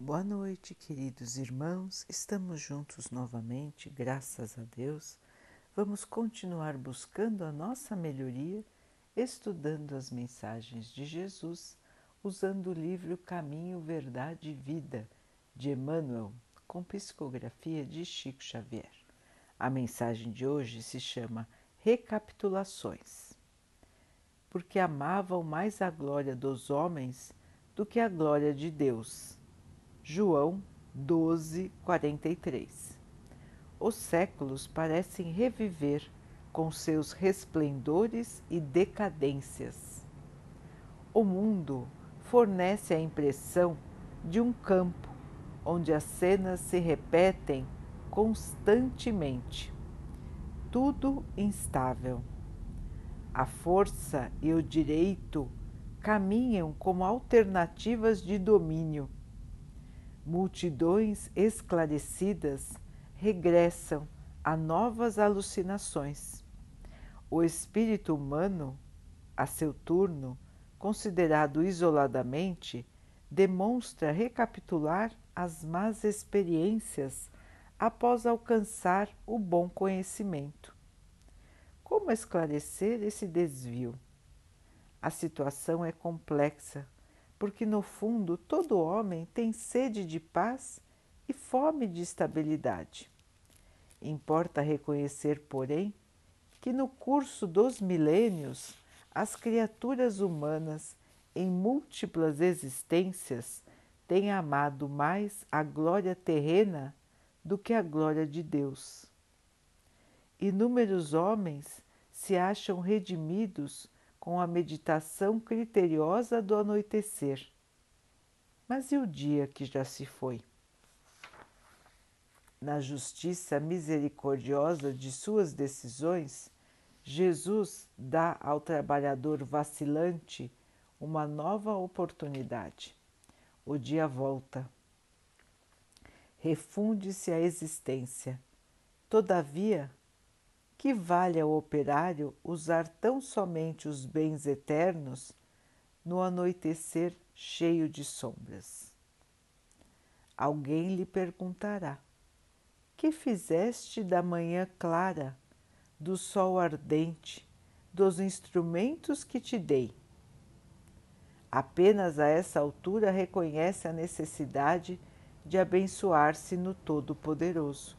Boa noite, queridos irmãos. Estamos juntos novamente, graças a Deus. Vamos continuar buscando a nossa melhoria, estudando as mensagens de Jesus, usando o livro Caminho, Verdade e Vida de Emmanuel, com psicografia de Chico Xavier. A mensagem de hoje se chama Recapitulações. Porque amavam mais a glória dos homens do que a glória de Deus. João 12, 43. Os séculos parecem reviver com seus resplendores e decadências. O mundo fornece a impressão de um campo onde as cenas se repetem constantemente. Tudo instável. A força e o direito caminham como alternativas de domínio. Multidões esclarecidas regressam a novas alucinações. O espírito humano, a seu turno, considerado isoladamente, demonstra recapitular as más experiências após alcançar o bom conhecimento. Como esclarecer esse desvio? A situação é complexa, porque no fundo todo homem tem sede de paz e fome de estabilidade. Importa reconhecer, porém, que no curso dos milênios as criaturas humanas em múltiplas existências têm amado mais a glória terrena do que a glória de Deus. Inúmeros homens se acham redimidos com a meditação criteriosa do anoitecer. Mas e o dia que já se foi? Na justiça misericordiosa de suas decisões, Jesus dá ao trabalhador vacilante uma nova oportunidade. O dia volta. Refunde-se a existência. Todavia, que vale ao operário usar tão somente os bens eternos no anoitecer cheio de sombras? Alguém lhe perguntará: Que fizeste da manhã clara, do sol ardente, dos instrumentos que te dei? Apenas a essa altura reconhece a necessidade de abençoar-se no Todo-Poderoso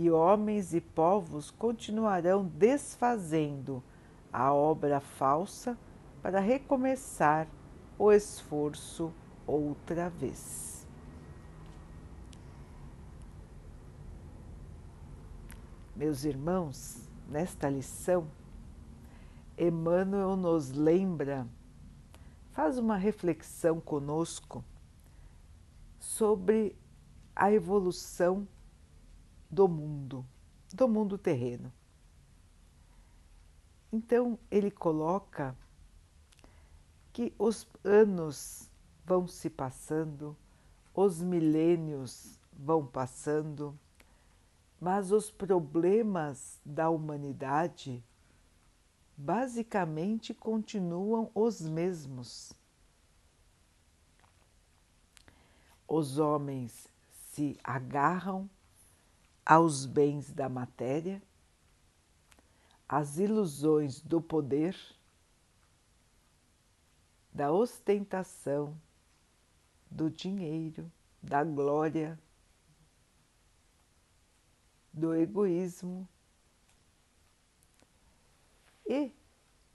e homens e povos continuarão desfazendo a obra falsa para recomeçar o esforço outra vez. Meus irmãos, nesta lição, Emmanuel nos lembra, faz uma reflexão conosco sobre a evolução do mundo, do mundo terreno. Então ele coloca que os anos vão se passando, os milênios vão passando, mas os problemas da humanidade basicamente continuam os mesmos. Os homens se agarram aos bens da matéria, às ilusões do poder, da ostentação, do dinheiro, da glória, do egoísmo. E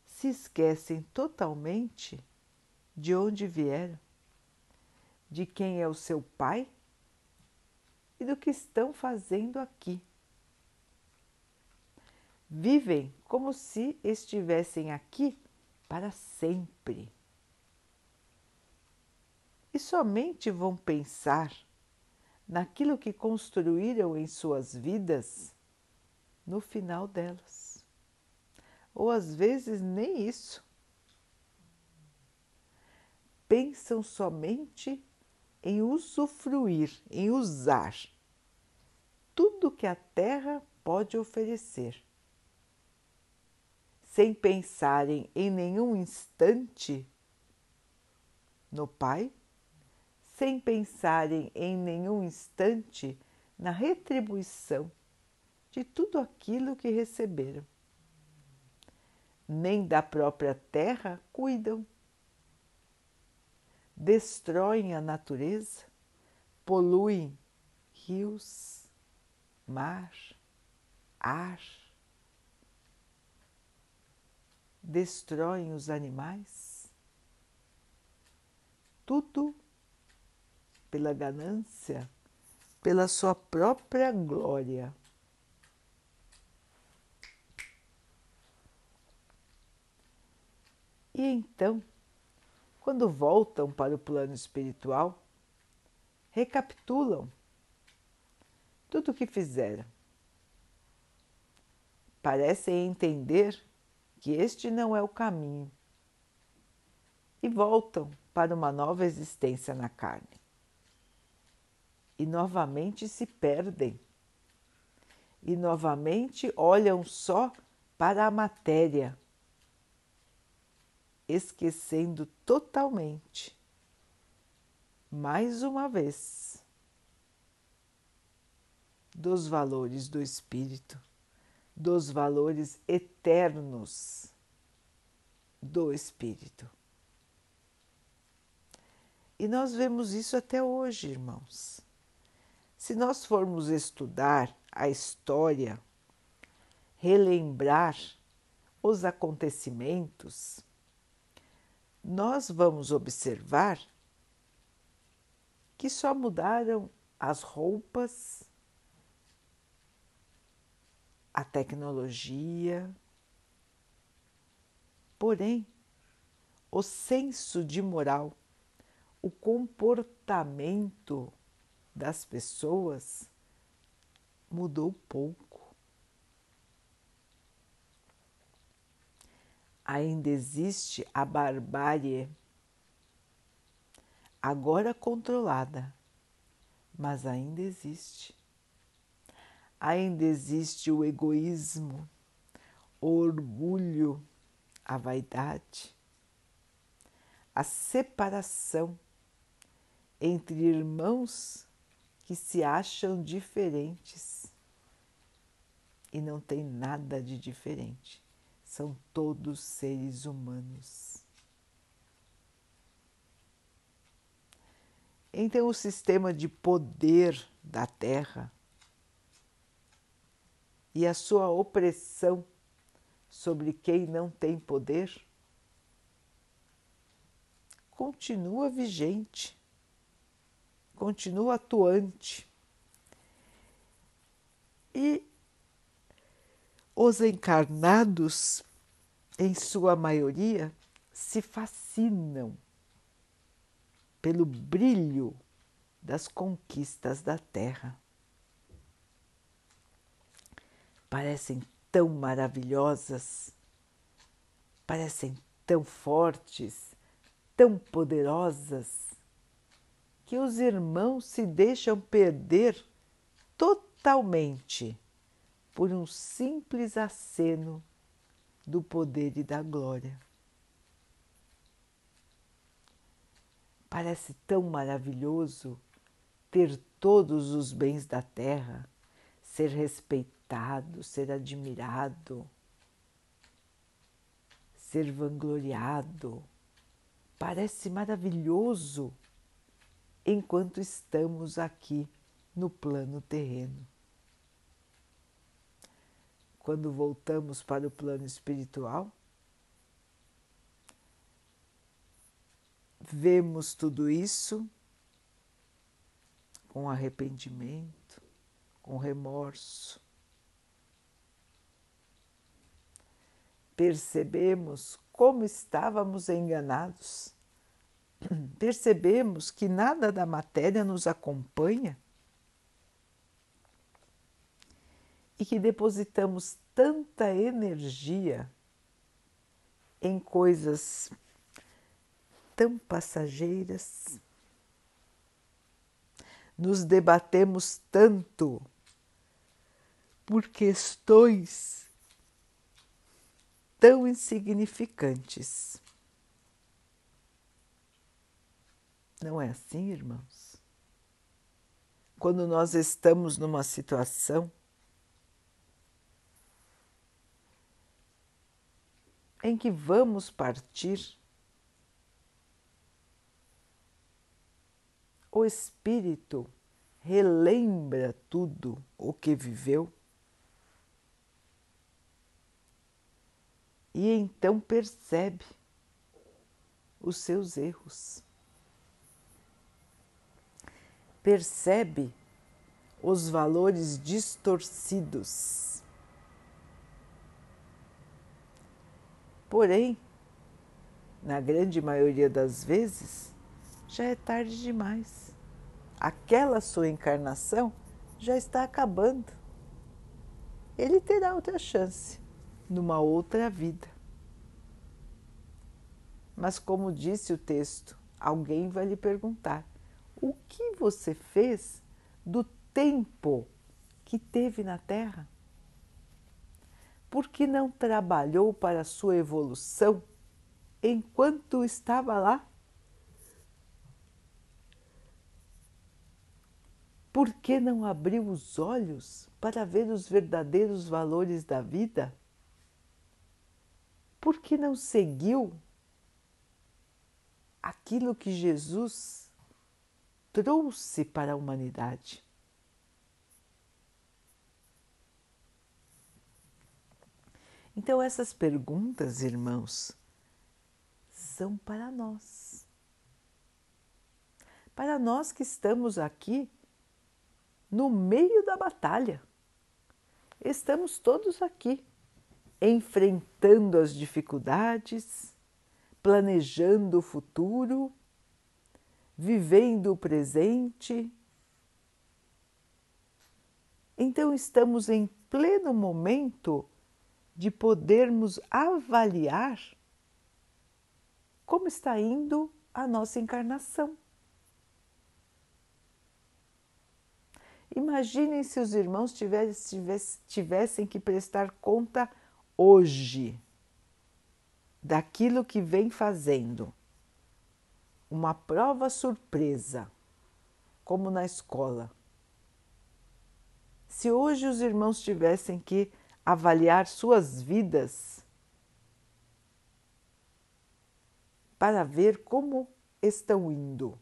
se esquecem totalmente de onde vieram, de quem é o seu pai e do que estão fazendo aqui. Vivem como se estivessem aqui para sempre. E somente vão pensar naquilo que construíram em suas vidas no final delas. Ou às vezes nem isso. Pensam somente em usufruir, em usar tudo que a terra pode oferecer, sem pensarem em nenhum instante no Pai, sem pensarem em nenhum instante na retribuição de tudo aquilo que receberam. Nem da própria terra cuidam. Destroem a natureza, poluem rios, mar, ar, destroem os animais, tudo pela ganância, pela sua própria glória. E então, quando voltam para o plano espiritual, recapitulam tudo o que fizeram. Parecem entender que este não é o caminho e voltam para uma nova existência na carne. E novamente se perdem. E novamente olham só para a matéria, esquecendo totalmente, mais uma vez, dos valores do espírito, dos valores eternos do espírito. E nós vemos isso até hoje, irmãos. Se nós formos estudar a história, relembrar os acontecimentos, nós vamos observar que só mudaram as roupas, a tecnologia. Porém, o senso de moral, o comportamento das pessoas mudou pouco. Ainda existe a barbárie, agora controlada, mas ainda existe ainda existe o egoísmo, o orgulho, a vaidade, a separação entre irmãos que se acham diferentes e não tem nada de diferente. São todos seres humanos. Então, o sistema de poder da Terra e a sua opressão sobre quem não tem poder continua vigente, continua atuante. E os encarnados, em sua maioria, se fascinam pelo brilho das conquistas da Terra. Parecem tão maravilhosas, parecem tão fortes, tão poderosas, que os irmãos se deixam perder totalmente por um simples aceno do poder e da glória. Parece tão maravilhoso ter todos os bens da terra, ser respeitado ser admirado, ser vangloriado. Parece maravilhoso enquanto estamos aqui no plano terreno. Quando voltamos para o plano espiritual, vemos tudo isso com arrependimento, com remorso, percebemos como estávamos enganados. Percebemos que nada da matéria nos acompanha e que depositamos tanta energia em coisas tão passageiras. Nos debatemos tanto por questões tão insignificantes. Não é assim, irmãos? Quando nós estamos numa situação em que vamos partir, o espírito relembra tudo o que viveu e então percebe os seus erros. Percebe os valores distorcidos. Porém, na grande maioria das vezes, já é tarde demais. Aquela sua encarnação já está acabando. Ele terá outra chance numa outra vida. Mas, como disse o texto, alguém vai lhe perguntar: o que você fez do tempo que teve na Terra? Por que não trabalhou para sua evolução enquanto estava lá? Por que não abriu os olhos para ver os verdadeiros valores da vida? Por que não seguiu aquilo que Jesus trouxe para a humanidade? Então, essas perguntas, irmãos, são para nós. Para nós que estamos aqui no meio da batalha. Estamos todos aqui, enfrentando as dificuldades, planejando o futuro, vivendo o presente. Então, estamos em pleno momento de podermos avaliar como está indo a nossa encarnação. Imaginem se os irmãos tivessem, que prestar conta hoje daquilo que vem fazendo. Uma prova surpresa, como na escola. Se hoje os irmãos tivessem que avaliar suas vidas para ver como estão indo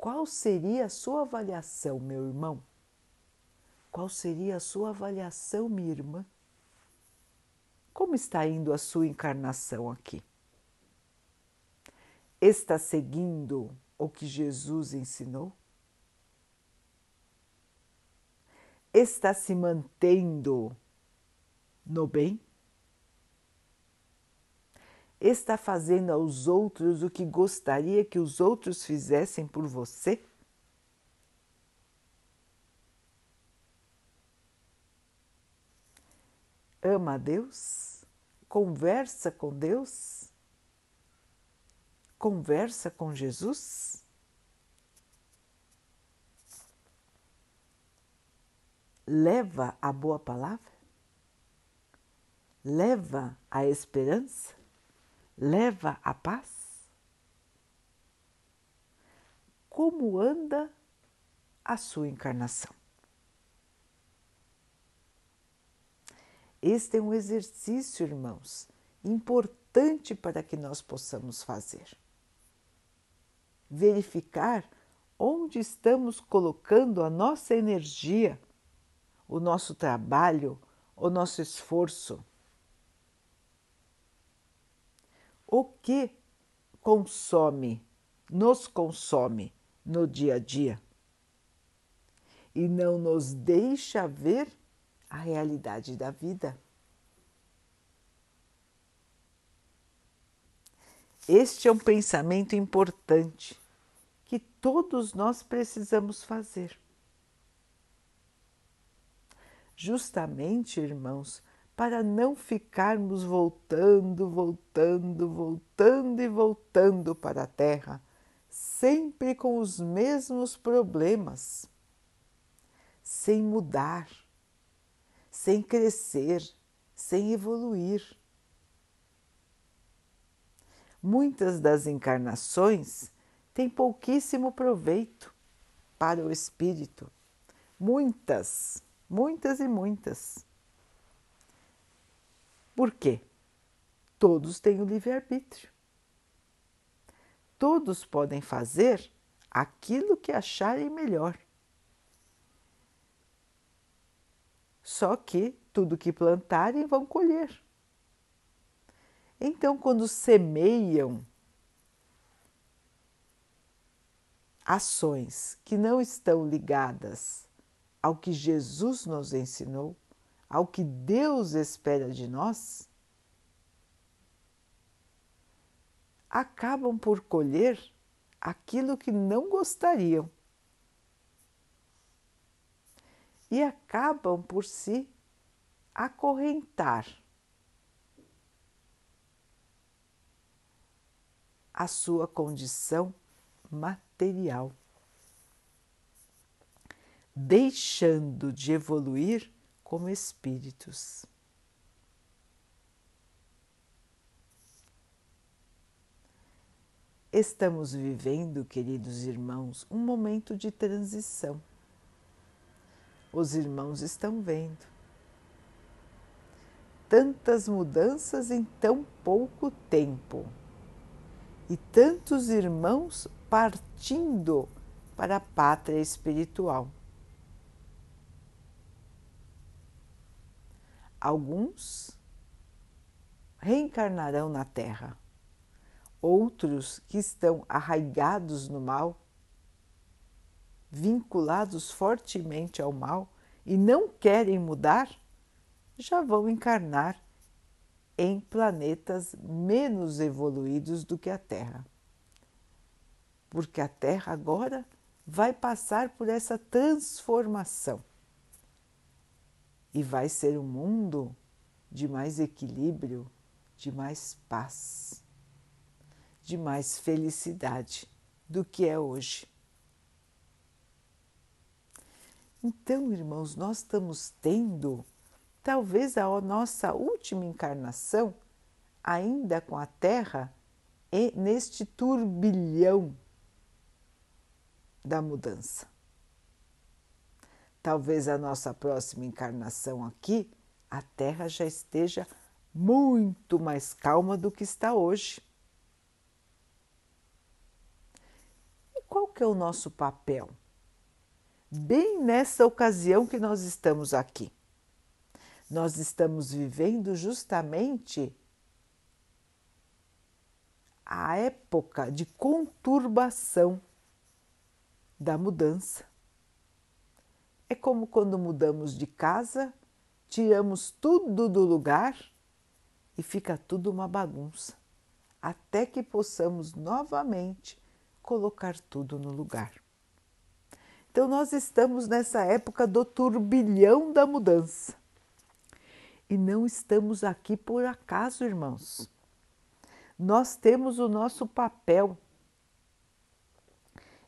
qual seria a sua avaliação, meu irmão? Qual seria a sua avaliação, minha irmã? Como está indo a sua encarnação aqui? Está seguindo o que Jesus ensinou? Está se mantendo no bem? está fazendo aos outros o que gostaria que os outros fizessem por você? Ama a Deus? Conversa com Deus? Conversa com Jesus? Leva a boa palavra? Leva a esperança? leva a paz? Como anda a sua encarnação? Este é um exercício, irmãos, importante para que nós possamos fazer. Verificar onde estamos colocando a nossa energia, o nosso trabalho, o nosso esforço. o que consome, nos consome no dia a dia e não nos deixa ver a realidade da vida. Este é um pensamento importante que todos nós precisamos fazer. Justamente, irmãos, para não ficarmos voltando, voltando, voltando e voltando para a Terra, sempre com os mesmos problemas, sem mudar, sem crescer, sem evoluir. Muitas das encarnações tem pouquíssimo proveito para o espírito. Muitas, muitas e muitas. Por quê? Todos têm o livre-arbítrio. Todos podem fazer aquilo que acharem melhor. Só que tudo que plantarem vão colher. Então, quando semeiam ações que não estão ligadas ao que Jesus nos ensinou, ao que Deus espera de nós, acabam por colher aquilo que não gostariam. E acabam por se acorrentar a sua condição material, deixando de evoluir como espíritos. Estamos vivendo, queridos irmãos, um momento de transição. Os irmãos estão vendo tantas mudanças em tão pouco tempo e tantos irmãos partindo para a pátria espiritual. Alguns reencarnarão na Terra, outros que estão arraigados no mal, vinculados fortemente ao mal e não querem mudar já vão encarnar em planetas menos evoluídos do que a Terra. Porque a Terra agora vai passar por essa transformação e vai ser um mundo de mais equilíbrio, de mais paz, de mais felicidade do que é hoje. Então, irmãos, nós estamos tendo talvez a nossa última encarnação, ainda com a Terra, e neste turbilhão da mudança. Talvez a nossa próxima encarnação aqui, a Terra já esteja muito mais calma do que está hoje. E qual que é o nosso papel? Bem nessa ocasião que nós estamos aqui nós estamos vivendo justamente a época de conturbação da mudança. É como quando mudamos de casa, tiramos tudo do lugar e fica tudo uma bagunça, até que possamos novamente colocar tudo no lugar. Então, nós estamos nessa época do turbilhão da mudança. E não estamos aqui por acaso, irmãos. Nós temos o nosso papel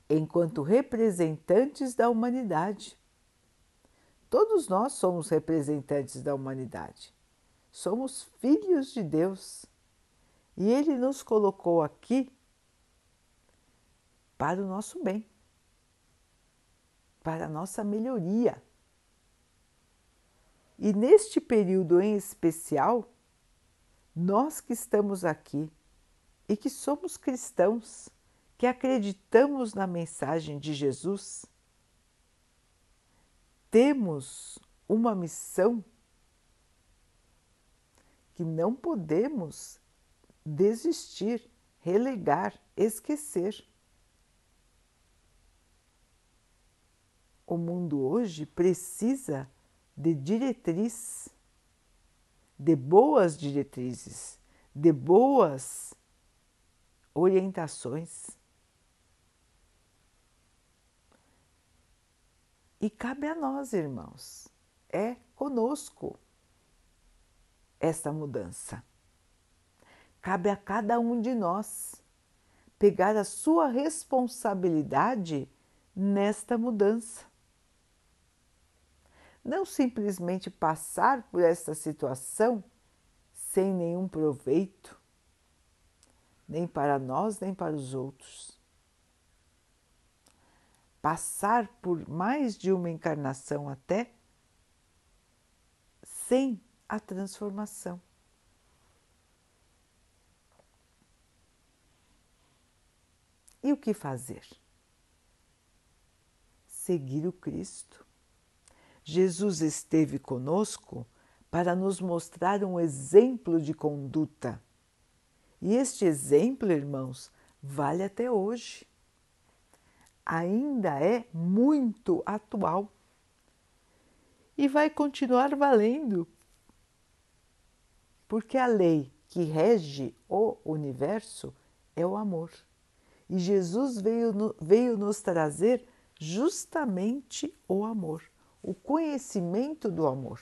enquanto representantes da humanidade. Todos nós somos representantes da humanidade. Somos filhos de Deus. E Ele nos colocou aqui para o nosso bem, para a nossa melhoria. E neste período em especial, nós que estamos aqui e que somos cristãos, que acreditamos na mensagem de Jesus, temos uma missão que não podemos desistir, relegar, esquecer. O mundo hoje precisa de diretriz, de boas diretrizes, de boas orientações. E cabe a nós, irmãos, é conosco esta mudança. Cabe a cada um de nós pegar a sua responsabilidade nesta mudança não simplesmente passar por esta situação sem nenhum proveito, nem para nós, nem para os outros. Passar por mais de uma encarnação até sem a transformação. E o que fazer? Seguir o Cristo. Jesus esteve conosco para nos mostrar um exemplo de conduta. E este exemplo, irmãos, vale até hoje. Ainda é muito atual e vai continuar valendo, porque a lei que rege o universo é o amor. E Jesus veio, veio nos trazer justamente o amor, o conhecimento do amor,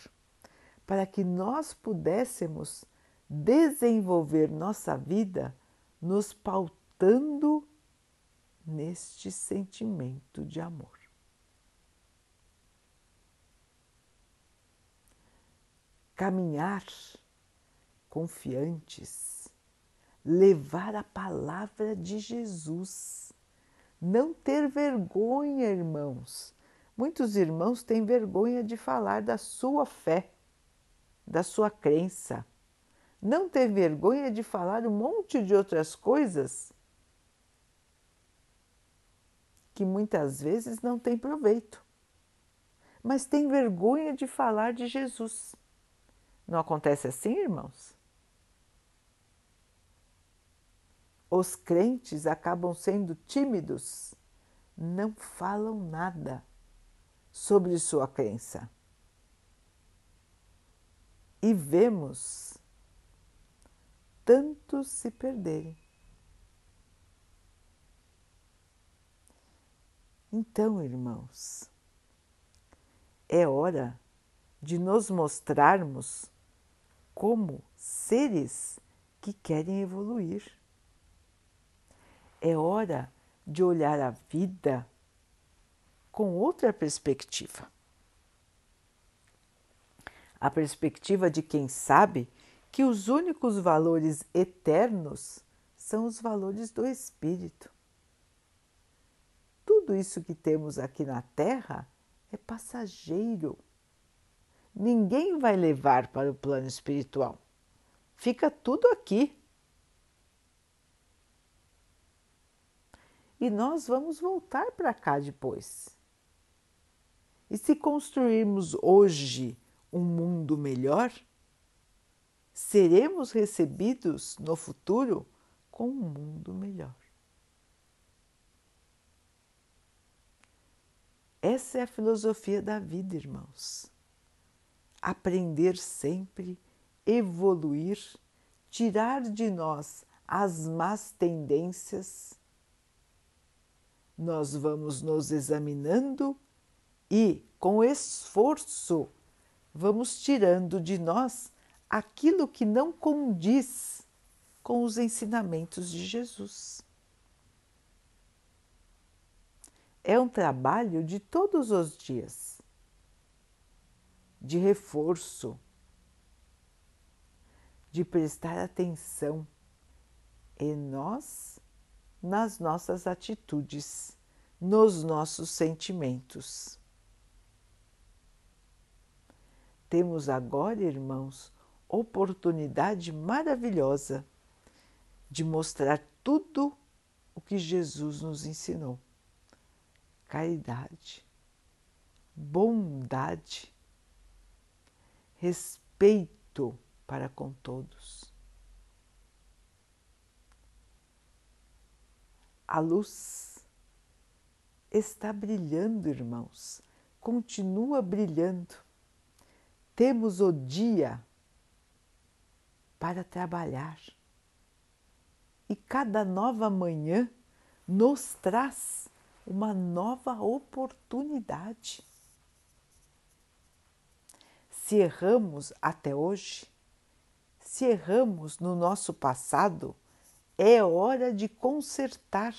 para que nós pudéssemos desenvolver nossa vida nos pautando neste sentimento de amor. Caminhar confiantes levar a palavra de Jesus. Não ter vergonha, irmãos. Muitos irmãos têm vergonha de falar da sua fé, da sua crença. Não ter vergonha de falar um monte de outras coisas que muitas vezes não tem proveito. Mas tem vergonha de falar de Jesus. Não acontece assim, irmãos? Os crentes acabam sendo tímidos, não falam nada sobre sua crença. E vemos tantos se perderem. Então, irmãos, é hora de nos mostrarmos como seres que querem evoluir. É hora de olhar a vida com outra perspectiva. A perspectiva de quem sabe que os únicos valores eternos são os valores do espírito. Tudo isso que temos aqui na Terra é passageiro. Ninguém vai levar para o plano espiritual. Fica tudo aqui. e nós vamos voltar para cá depois. E se construirmos hoje um mundo melhor, seremos recebidos no futuro com um mundo melhor. Essa é a filosofia da vida, irmãos. Aprender sempre, evoluir, tirar de nós as más tendências nós vamos nos examinando e, com esforço, vamos tirando de nós aquilo que não condiz com os ensinamentos de Jesus. É um trabalho de todos os dias, de reforço, de prestar atenção em nós nas nossas atitudes, nos nossos sentimentos. Temos agora, irmãos, oportunidade maravilhosa de mostrar tudo o que Jesus nos ensinou: caridade, bondade, respeito para com todos A luz está brilhando, irmãos, continua brilhando. Temos o dia para trabalhar e cada nova manhã nos traz uma nova oportunidade. Se erramos até hoje, se erramos no nosso passado, é hora de consertar,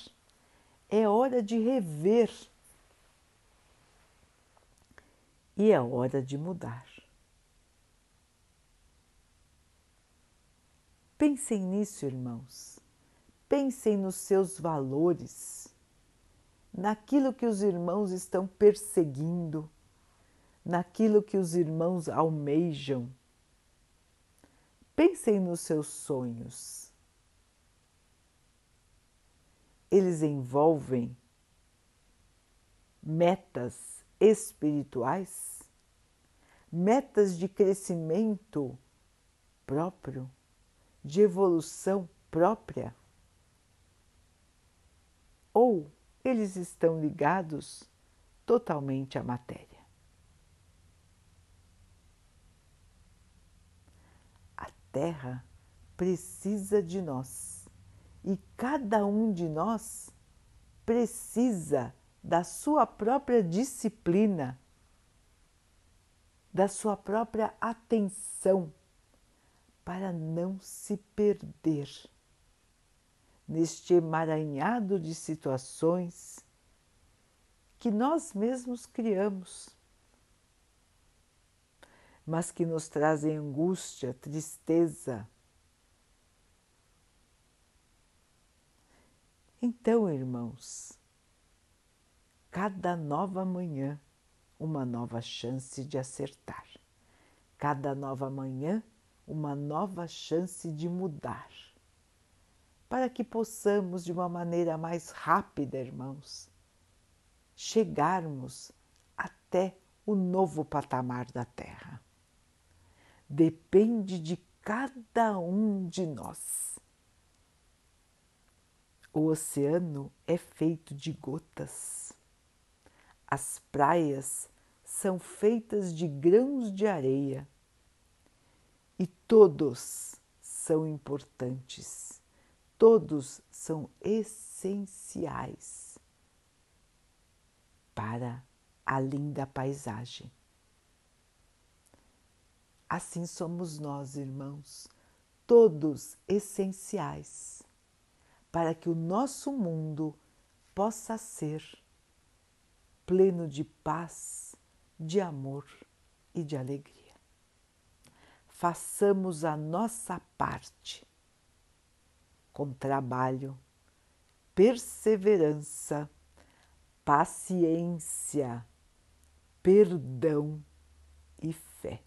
é hora de rever e é hora de mudar. Pensem nisso, irmãos. Pensem nos seus valores, naquilo que os irmãos estão perseguindo, naquilo que os irmãos almejam. Pensem nos seus sonhos. Eles envolvem metas espirituais, metas de crescimento próprio, de evolução própria? Ou eles estão ligados totalmente à matéria? A Terra precisa de nós e cada um de nós precisa da sua própria disciplina, da sua própria atenção para não se perder neste emaranhado de situações que nós mesmos criamos, mas que nos trazem angústia, tristeza. Então, irmãos, cada nova manhã, uma nova chance de acertar. Cada nova manhã, uma nova chance de mudar. Para que possamos, de uma maneira mais rápida, irmãos, chegarmos até o novo patamar da Terra. Depende de cada um de nós. O oceano é feito de gotas as praias são feitas de grãos de areia e todos são importantes, todos são essenciais para a linda paisagem. Assim somos nós, irmãos, todos essenciais para que o nosso mundo possa ser pleno de paz, de amor e de alegria. Façamos a nossa parte com trabalho, perseverança, paciência, perdão e fé.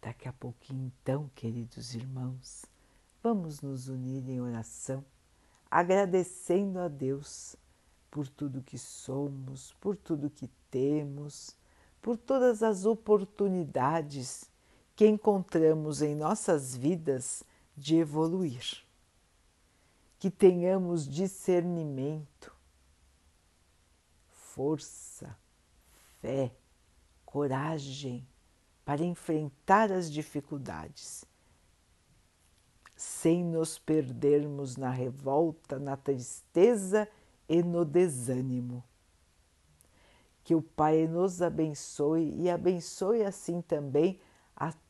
Daqui a pouquinho, então, queridos irmãos, vamos nos unir em oração agradecendo a Deus por tudo que somos, por tudo que temos, por todas as oportunidades que encontramos em nossas vidas de evoluir. Que tenhamos discernimento, força, fé, coragem para enfrentar as dificuldades sem nos perdermos na revolta, na tristeza e no desânimo. Que o Pai nos abençoe e abençoe assim também